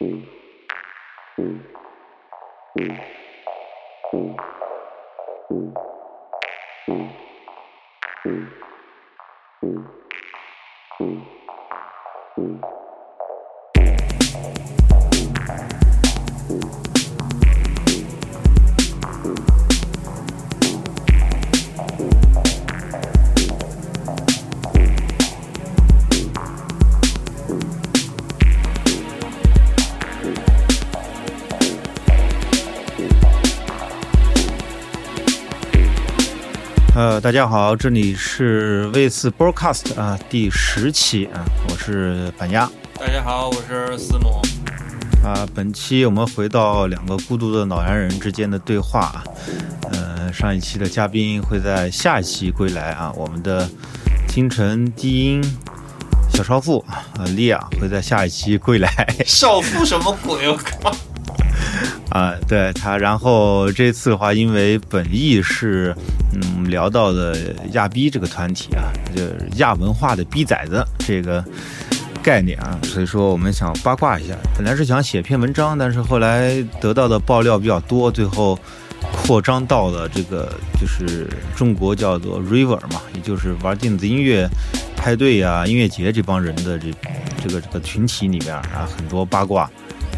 Mm-hmm. 呃，大家好，这里是 V 四 Broadcast 啊，第十期啊，我是板鸭。大家好，我是思母。啊，本期我们回到两个孤独的老洋人之间的对话啊。呃，上一期的嘉宾会在下一期归来啊，我们的京城低音小少妇啊，莉亚会在下一期归来。少妇什么鬼？我靠！啊，对他，然后这次的话，因为本意是，嗯，聊到的亚逼这个团体啊，就是亚文化的逼崽子这个概念啊，所以说我们想八卦一下。本来是想写篇文章，但是后来得到的爆料比较多，最后扩张到了这个就是中国叫做 River 嘛，也就是玩电子音乐派对啊、音乐节这帮人的这这个这个群体里面啊，很多八卦。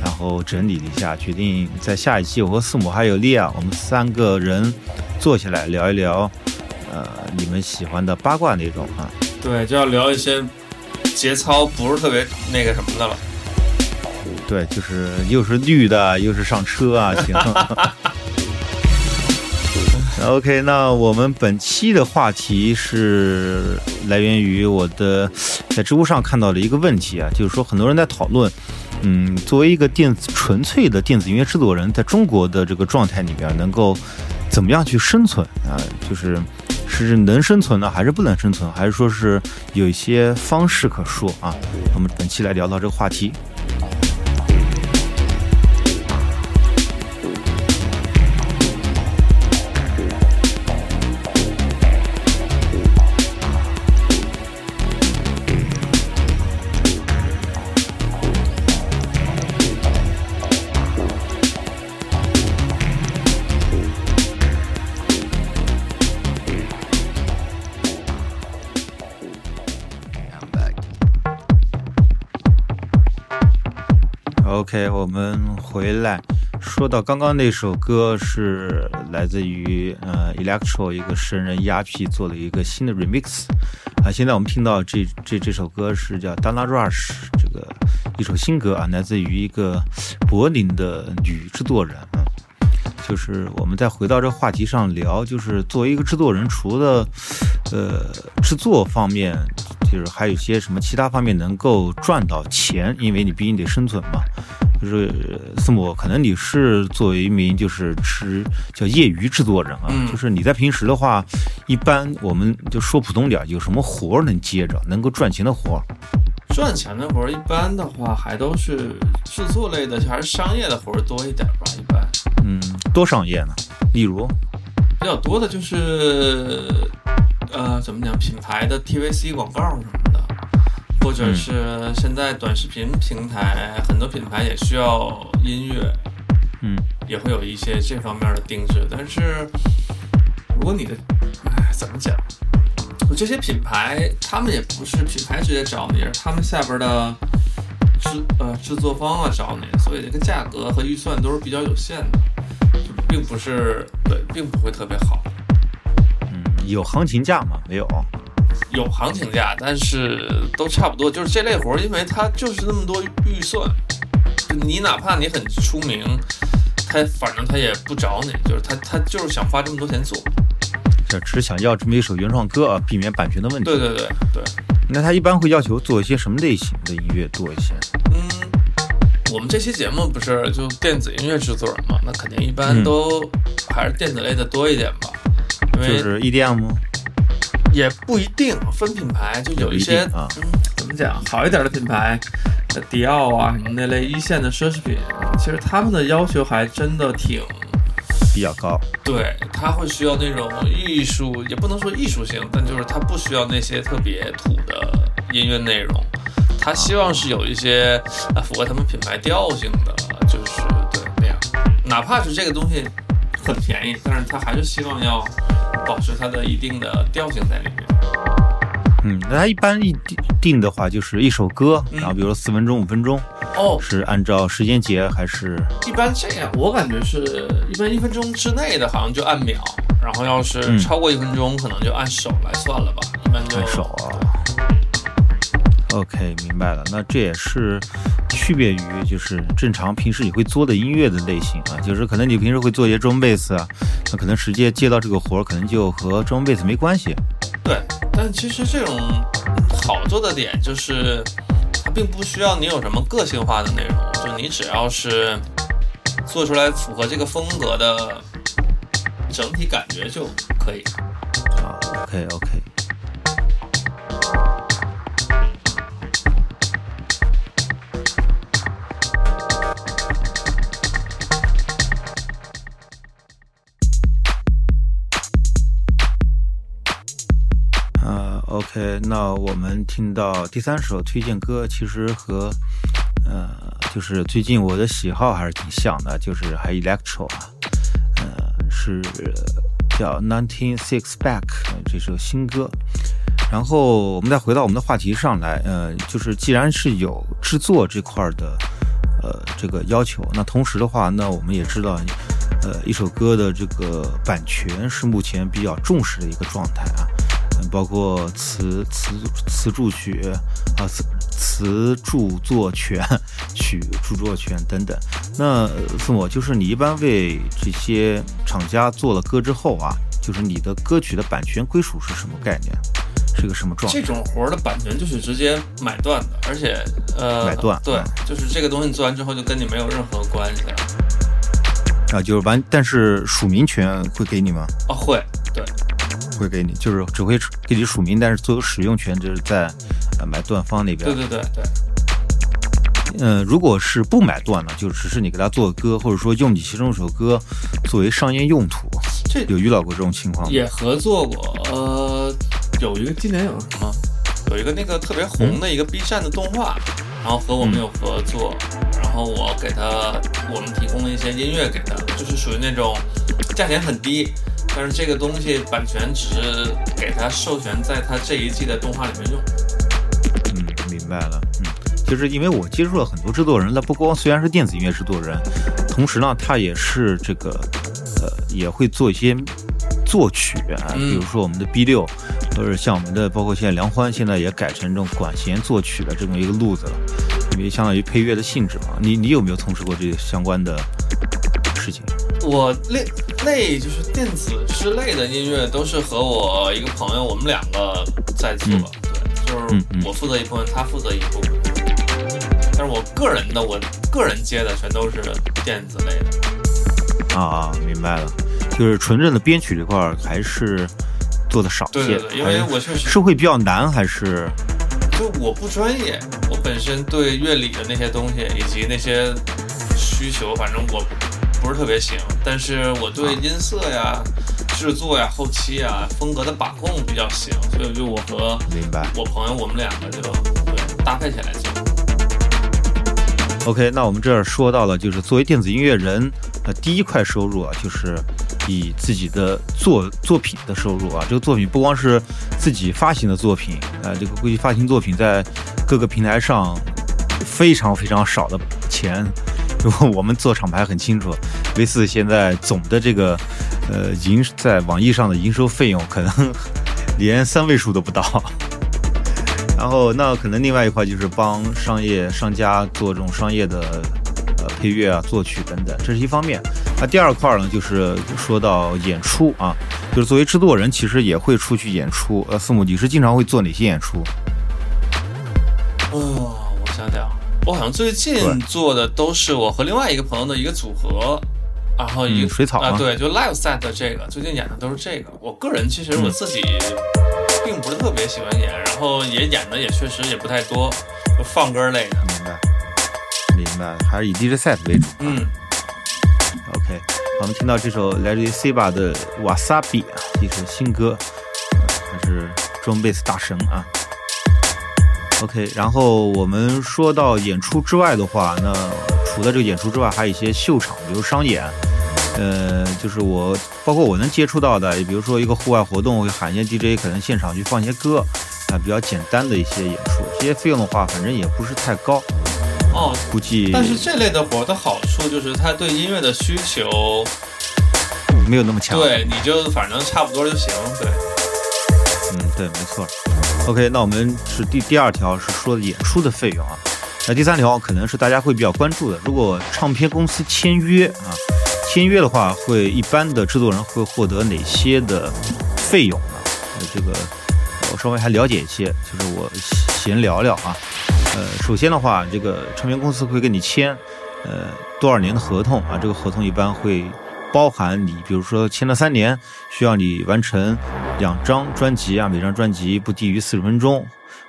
然后整理了一下，决定在下一期我和四母还有莉亚，我们三个人坐下来聊一聊，呃，你们喜欢的八卦内容啊。对，就要聊一些节操不是特别那个什么的了。对，就是又是绿的，又是上车啊，行。OK，那我们本期的话题是来源于我的在知乎上看到的一个问题啊，就是说很多人在讨论。嗯，作为一个电子纯粹的电子音乐制作人，在中国的这个状态里边，能够怎么样去生存啊？就是是能生存呢，还是不能生存？还是说是有一些方式可说啊？我们本期来聊到这个话题。我们回来说到刚刚那首歌是来自于呃 Electro 一个神人 ERP 做了一个新的 Remix 啊，现在我们听到这这这首歌是叫 Dana Rush 这个一首新歌啊，来自于一个柏林的女制作人啊，就是我们再回到这话题上聊，就是作为一个制作人，除了呃制作方面。就是还有些什么其他方面能够赚到钱，因为你毕竟得生存嘛。就是四母，可能你是作为一名就是吃叫业余制作人啊，就是你在平时的话，一般我们就说普通点，有什么活儿能接着，能够赚钱的活儿？赚钱的活儿一般的话，还都是制作类的，还是商业的活儿多一点吧？一般，嗯，多商业呢？例如，比较多的就是。呃，怎么讲？品牌的 TVC 广告什么的，或者是现在短视频平台，很多品牌也需要音乐，嗯，也会有一些这方面的定制。但是，如果你的，哎，怎么讲？这些品牌他们也不是品牌直接找你，是他们下边的制呃制作方啊找你，所以这个价格和预算都是比较有限的，并不是对，并不会特别好。嗯有行情价吗？没有，有行情价，但是都差不多。就是这类活儿，因为它就是那么多预算，你哪怕你很出名，他反正他也不找你，就是他他就是想花这么多钱做，这只想要这么一首原创歌啊，避免版权的问题。对对对对。那他一般会要求做一些什么类型的音乐多一些？嗯，我们这期节目不是就电子音乐制作人嘛，那肯定一般都还是电子类的多一点吧。就是 EDM，也不一定分品牌，就有一些啊，怎么讲好一点的品牌，迪奥啊什么那类一线的奢侈品，其实他们的要求还真的挺比较高。对他会需要那种艺术，也不能说艺术性，但就是他不需要那些特别土的音乐内容，他希望是有一些啊符合他们品牌调性的，就是对那样，哪怕是这个东西很便宜，但是他还是希望要保持它的一定的调性在里面。嗯，那它一般一定定的话，就是一首歌，嗯然后比如说四分钟、五分钟，哦，是按照时间节还是？一般这样，我感觉是一般一分钟之内的，好像就按秒，然后要是嗯超过一分钟，可能就按手来算了吧。一般就按手啊 OK，明白了。那这也是区别于就是正常平时你会做的音乐的类型啊，就是可能你平时会做一些中贝斯啊，那可能直接接到这个活儿，可能就和中贝斯没关系。对，但其实这种好做的点就是，它并不需要你有什么个性化的内容，就你只要是做出来符合这个风格的整体感觉就可以。啊，OK OK。，OK，那我们听到第三首推荐歌，其实和呃，就是最近我的喜好还是挺像的，就是还 electro 啊，呃，是叫 Nineteen Six Back 这首新歌。然后我们再回到我们的话题上来，呃，就是既然是有制作这块的呃这个要求，那同时的话，那我们也知道，呃，一首歌的这个版权是目前比较重视的一个状态啊，包括词词词著曲啊词词著作权、曲著作权等等。那呃宋我就是你一般为这些厂家做了歌之后啊，就是你的歌曲的版权归属是什么概念？是个什么状态这？种活儿的版权就是直接买断的，而且呃，买断对嗯，就是这个东西你做完之后就跟你没有任何关系了。啊，就是完，但是署名权会给你吗？哦，会，对，会给你，就是只会给你署名，但是所有使用权就是在呃买断方那边。对对对对，嗯，如果是不买断呢，就只是你给他做歌，或者说用你其中一首歌作为商业用途，这有遇到过这种情况吗？也合作过。呃，有一个今年有什么？有一个那个特别红的一个 B 站的动画，然后和我们有合作，然后我给他，我们提供了一些音乐给他，就是属于那种价钱很低，但是这个东西版权只是给他授权在他这一季的动画里面用。嗯，明白了。嗯，就是因为我接触了很多制作人，他不光虽然是电子音乐制作人，同时呢，他也是这个呃，也会做一些作曲啊，嗯比如说我们的 B 六，或者像我们的，包括现在梁欢，现在也改成这种管弦作曲的这么一个路子了，因为相当于配乐的性质嘛。你你有没有从事过这相关的事情？我类类就是电子之类的音乐，都是和我一个朋友，我们两个在做。嗯对，就是我负责一部分，他负责一部分。但是我个人的，我个人接的全都是电子类的。啊啊，明白了，就是纯正的编曲这块儿还是做的少一些，对对对，因为我确实是会比较难，还是就我不专业，我本身对乐理的那些东西以及那些需求，反正我不是特别行。但是我对音色呀、制作呀、后期呀、风格的把控比较行，所以就我和明白？我朋友我们两个就对搭配起来做。OK，那我们这儿说到了，就是作为电子音乐人，呃，第一块收入啊，就是以自己的作作品的收入啊，这个作品不光是自己发行的作品，呃，这个估计发行作品在各个平台上非常非常少的钱。我们做厂牌很清楚，V 四现在总的这个呃营在网易上的营收费用可能连三位数都不到。然后，那可能另外一块就是帮商业商家做这种商业的呃配乐啊、作曲等等，这是一方面。那第二块呢，就是说到演出啊，就是作为制作人，其实也会出去演出。呃，四母，你是经常会做哪些演出？哦，我想想，我好像最近做的都是我和另外一个朋友的一个组合，然后一个、嗯水草吗啊，对，就 live set 的这个，最近演的都是这个。我个人其实嗯我自己并不是特别喜欢演，然后也演的也确实也不太多，就放歌类的。明白，明白，还是以 DJ set 为主。嗯，OK，我们听到这首来自于 Ciba 的《Wasabi》啊，一首新歌，呃他是装贝斯大神啊。OK，然后我们说到演出之外的话，那除了这个演出之外，还有一些秀场，比如商演，呃，就是我包括我能接触到的，比如说一个户外活动，会喊一些 DJ，可能现场去放一些歌，啊，比较简单的一些演出，这些费用的话，反正也不是太高，哦，估计但是这类的活的好处就是它对音乐的需求，没有那么强。对，你就反正差不多就行。对，嗯，对，没错。OK，那我们是第第二条是说演出的费用啊，那第三条可能是大家会比较关注的，如果唱片公司签约啊，签约的话会一般的制作人会获得哪些的费用呢？呃，这个我稍微还了解一些，就是我闲聊聊啊。呃，首先的话，这个唱片公司会跟你签呃多少年的合同啊，这个合同一般会。包含你，比如说签了三年，需要你完成两张专辑啊，每张专辑不低于四十分钟，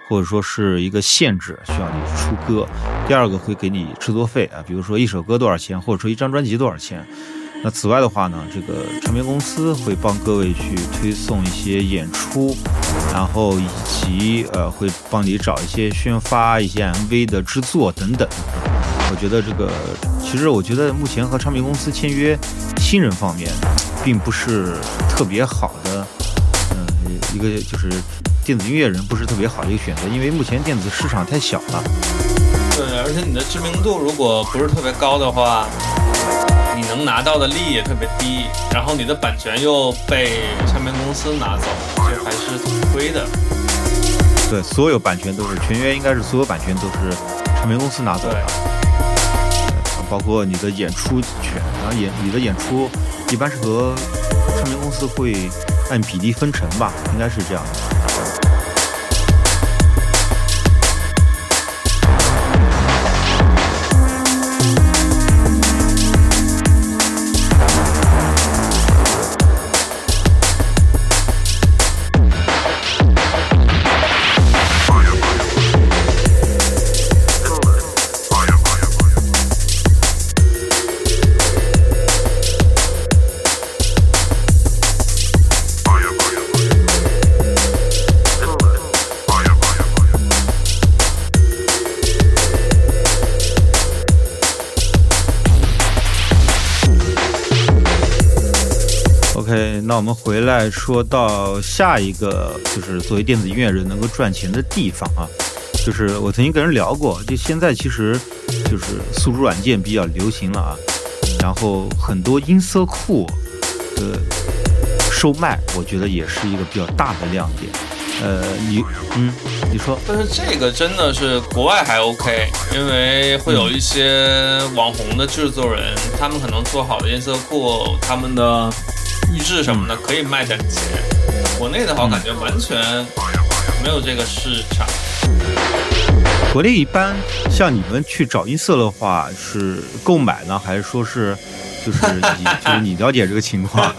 或者说是一个限制，需要你出歌。第二个会给你制作费啊，比如说一首歌多少钱，或者说一张专辑多少钱。那此外的话呢，这个唱片公司会帮各位去推送一些演出，然后以及呃会帮你找一些宣发、一些 MV 的制作等等。我觉得这个，其实我觉得目前和唱片公司签约，新人方面，并不是特别好的，嗯，一个就是电子音乐人不是特别好的一个选择，因为目前电子市场太小了。对，而且你的知名度如果不是特别高的话，你能拿到的利益也特别低，然后你的版权又被唱片公司拿走，就还是挺亏的。对，所有版权都是全约，应该是所有版权都是唱片公司拿走的。包括你的演出权，然后演你的演出一般是和唱片公司会按比例分成吧，应该是这样的。那我们回来说到下一个，就是作为电子音乐人能够赚钱的地方啊，就是我曾经跟人聊过，就现在其实就是宿主软件比较流行了啊，然后很多音色库的售卖，我觉得也是一个比较大的亮点。呃，你嗯，你说，但是这个真的是国外还 OK，因为会有一些网红的制作人，他们可能做好的音色库，他们的。预制什么的可以卖点钱，国内的话我感觉完全没有这个市场。国内一般像你们去找音色的话，是购买呢，还是说是就是你就是你了解这个情况？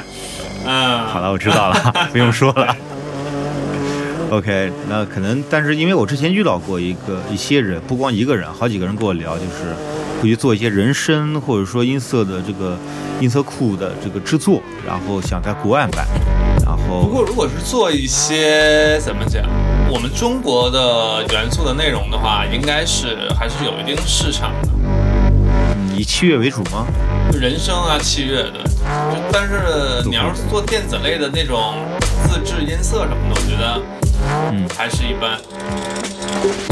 嗯，好了，我知道了，不用说了。OK，那可能，但是因为我之前遇到过一个一些人，不光一个人，好几个人跟我聊，就是会去做一些人声或者说音色的这个音色库的这个制作，然后想在国外卖，然后不过如果是做一些怎么讲，我们中国的元素的内容的话，应该是还是有一定市场的。以器乐为主吗？人声啊，器乐的，但是你要是做电子类的那种自制音色什么的，我觉得。嗯，还是一般，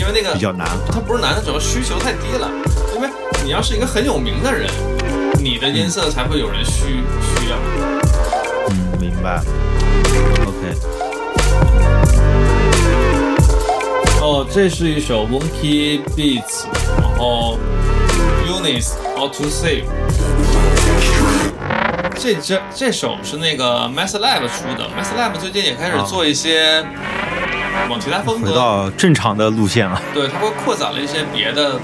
因为那个比较难。它不是难，它主要需求太低了。你要是一个很有名的人，你的音色才会有人需需要。嗯，明白。OK。哦，这是一首 Monkey Beats，然后 Unis How to Save。这这这首是那个 MassLab 出的，MassLab 最近也开始做一些。往其他风格回到正常的路线了。对，他会扩展了一些别的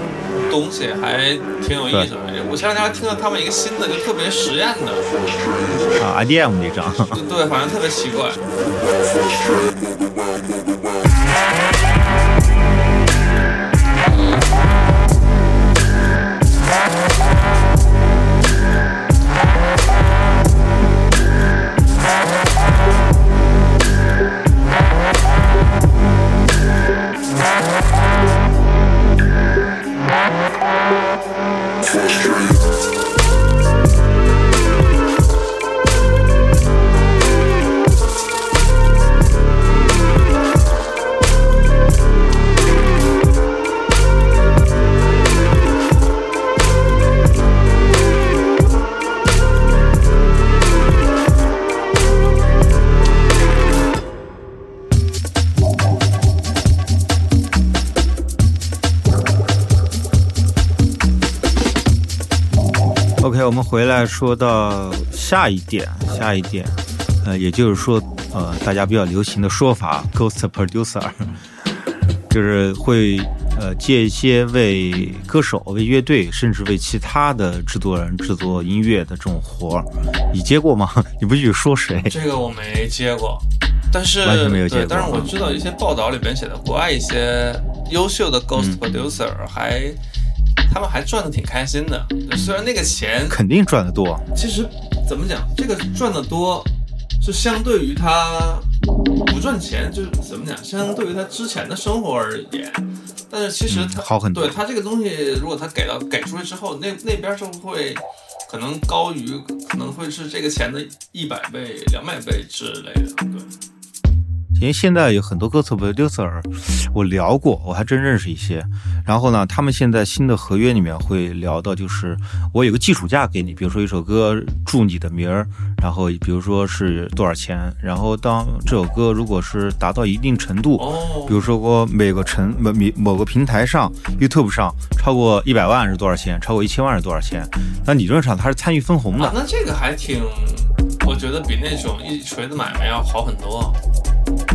东西，还挺有意思的。我前两天还听到他们一个新的，就特别实验的啊，IDM 那张。对，反正特别奇怪。回来说到下一点，下一点，呃，也就是说，呃，大家比较流行的说法，ghost producer，就是会呃借一些为歌手、为乐队，甚至为其他的制作人制作音乐的这种活儿，你接过吗？你不许说谁？这个我没接过，但是完全没有接但是我知道一些报道里边写的，国外一些优秀的 ghost 嗯 producer 还。他们还赚的挺开心的，虽然那个钱肯定赚的多，其实怎么讲，这个赚的多是相对于他不赚钱，就是怎么讲，相对于他之前的生活而言，但是其实他、嗯好很多。对他这个东西，如果他给到给出去之后，那那边就会可能高于，可能会是这个钱的一百倍、两百倍之类的，对。因为现在有很多歌手 producer，我聊过，我还真认识一些。然后呢，他们现在新的合约里面会聊到，就是我有个基础价给你，比如说一首歌注你的名儿，然后比如说是多少钱，然后当这首歌如果是达到一定程度，哦比如说我每个城某某某个平台上 YouTube 上超过一百万是多少钱，超过一千万是多少钱，那理论上它是参与分红的啊，。那这个还挺，我觉得比那种一锤子买卖要好很多。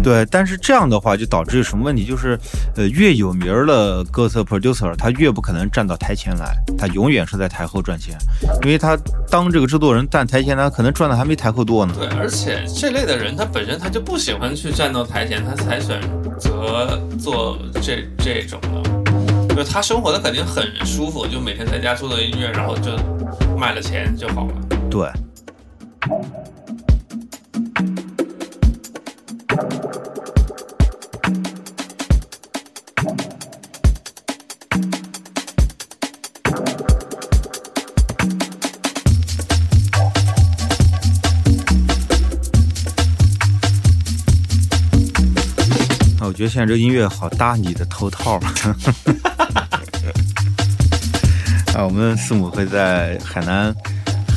对，但是这样的话就导致什么问题？就是，呃，越有名儿的歌手 producer，他越不可能站到台前来，他永远是在台后赚钱，因为他当这个制作人站台前，他可能赚的还没台后多呢。对，而且这类的人他本身他就不喜欢去站到台前，他才选择做这这种的。就他生活的肯定很舒服，就每天在家做做音乐，然后就卖了钱就好了。对，得现在这音乐好搭你的头套。啊，我们四母会在海南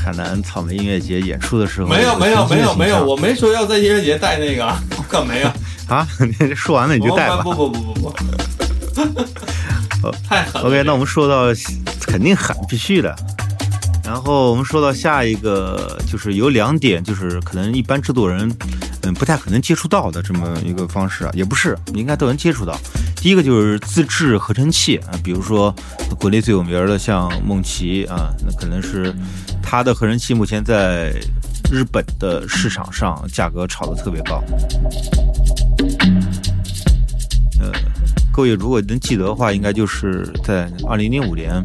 海南草莓音乐节演出的时候，没有没有没有没有，我我没说要在音乐节带那个，我可没有。啊，你说完了你就带吧。不不不不不不，太狠了。OK，那我们说到肯定喊必须的。然后我们说到下一个，就是有两点，就是可能一般制作人，嗯，不太可能接触到的这么一个方式啊，也不是，应该都能接触到。第一个就是自制合成器啊，比如说国内最有名的像梦奇啊，那可能是它的合成器目前在日本的市场上价格炒得特别高。呃，各位如果能记得的话，应该就是在二零零五年，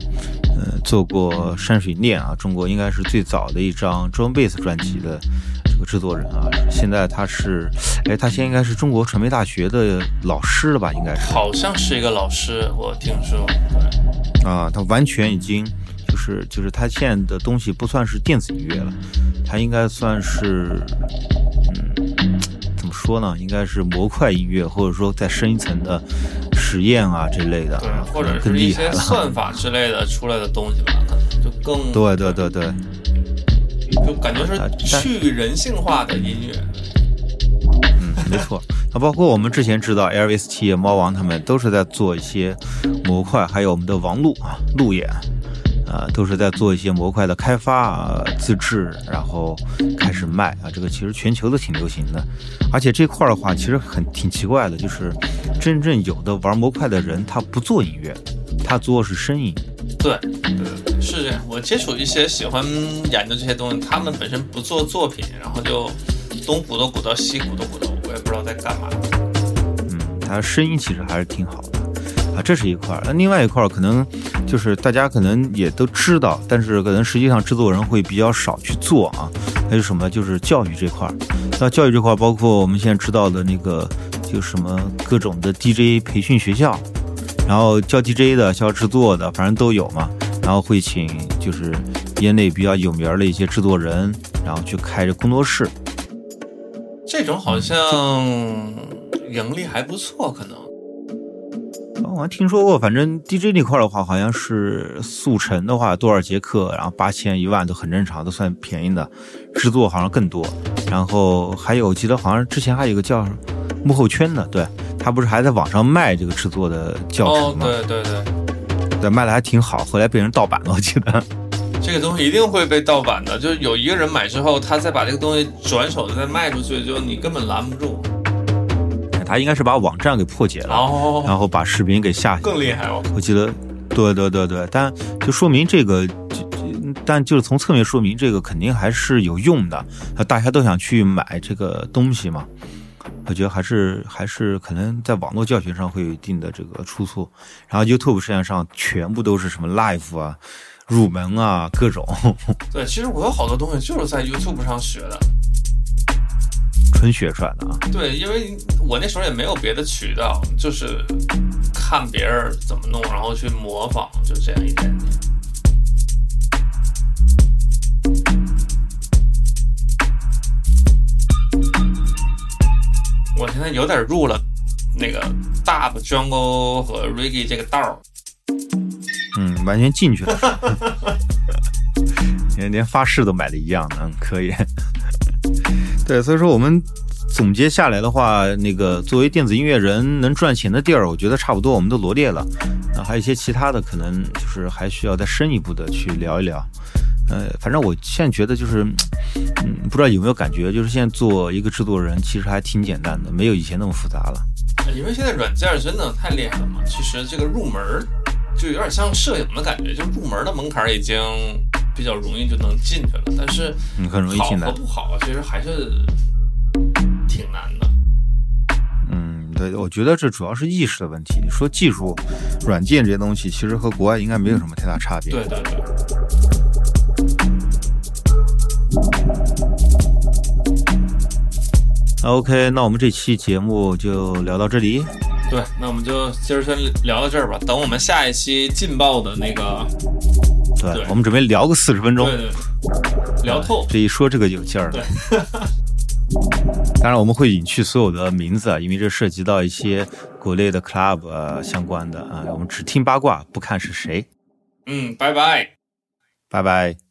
呃，做过山水念啊，中国应该是最早的一张 drum bass 专辑的这个制作人啊。现在他是，哎，他现在应该是中国传媒大学的老师了吧？应该是好像是一个老师，我听说。对啊，他完全已经就是就是他现在的东西不算是电子音乐了，他应该算是，嗯，怎么说呢？应该是模块音乐，或者说再深一层的实验啊这类的，或者是一些。算法之类的出来的东西吧，可能就更对对对对，就感觉啊是去人性化的音乐。嗯，没错。那包括我们之前知道 LVST、猫王他们都是在做一些模块，还有我们的王璐啊、路演啊，都是在做一些模块的开发啊、自制，然后开始卖啊。这个其实全球都挺流行的，而且这块儿的话，其实很挺奇怪的，就是真正有的玩模块的人，他不做音乐，他做的是声音。对对对对，是这样。我接触一些喜欢研究这些东西，他们本身不做作品，然后就东鼓捣鼓捣，西鼓捣鼓捣，我也不知道在干嘛。嗯，他声音其实还是挺好的啊，这是一块儿。那另外一块儿可能就是大家可能也都知道，但是可能实际上制作人会比较少去做啊。还有什么？就是教育这块儿。那教育这块儿，包括我们现在知道的那个，就什么各种的 DJ 培训学校，然后教 DJ 的、教制作的，反正都有嘛。然后会请就是业内比较有名的一些制作人，然后去开着工作室。这种好像盈利还不错，可能。我好像听说过，反正 DJ 那块的话，好像是速成的话多少节课，然后八千一万都很正常，都算便宜的。制作好像更多，然后还有我记得好像之前还有一个叫幕后圈的，对他不是还在网上卖这个制作的教程吗？对对对，对，卖的还挺好，后来被人盗版了，我记得。这个东西一定会被盗版的，就是有一个人买之后，他再把这个东西转手再卖出去，就你根本拦不住。他应该是把网站给破解了，然后把视频给下去，更厉害哦。我记得，对对对对，但就说明这个，但就是从侧面说明这个肯定还是有用的，大家都想去买这个东西嘛。我觉得还是还是可能在网络教学上会有一定的这个出错。然后 YouTube 实际上全部都是什么 Live 啊、入门啊各种。对，其实我有好多东西就是在 YouTube 上学的。纯学出来的啊！对，因为我那时候也没有别的渠道，就是看别人怎么弄，然后去模仿，就这样一点点。我现在有点入了那个 Dub Jungle 和 Reggae 这个道儿。嗯，完全进去了，连连发誓都买的一样的，嗯，可以。对，所以说我们总结下来的话，那个作为电子音乐人能赚钱的地儿，我觉得差不多我们都罗列了。啊，还有一些其他的，可能就是还需要再深一步的去聊一聊。呃，反正我现在觉得就是，嗯，不知道有没有感觉，就是现在做一个制作人其实还挺简单的，没有以前那么复杂了。因为现在软件真的太厉害了嘛，其实这个入门就有点像摄影的感觉，就入门的门槛已经。比较容易就能进去了，但是你很容易进来，好和不好啊，其实还是挺难的。嗯，对，我觉得这主要是意识的问题。你说技术、软件这些东西，其实和国外应该没有什么太大差别。对对对。OK，那我们这期节目就聊到这里。对，那我们就今儿先聊到这儿吧。等我们下一期劲爆的那个。对，我们准备聊个四十分钟，对对，聊透。这一说这个有劲儿了。当然我们会隐去所有的名字啊，因为这涉及到一些国内的 club 啊相关的啊，我们只听八卦，不看是谁。嗯，拜拜，拜拜。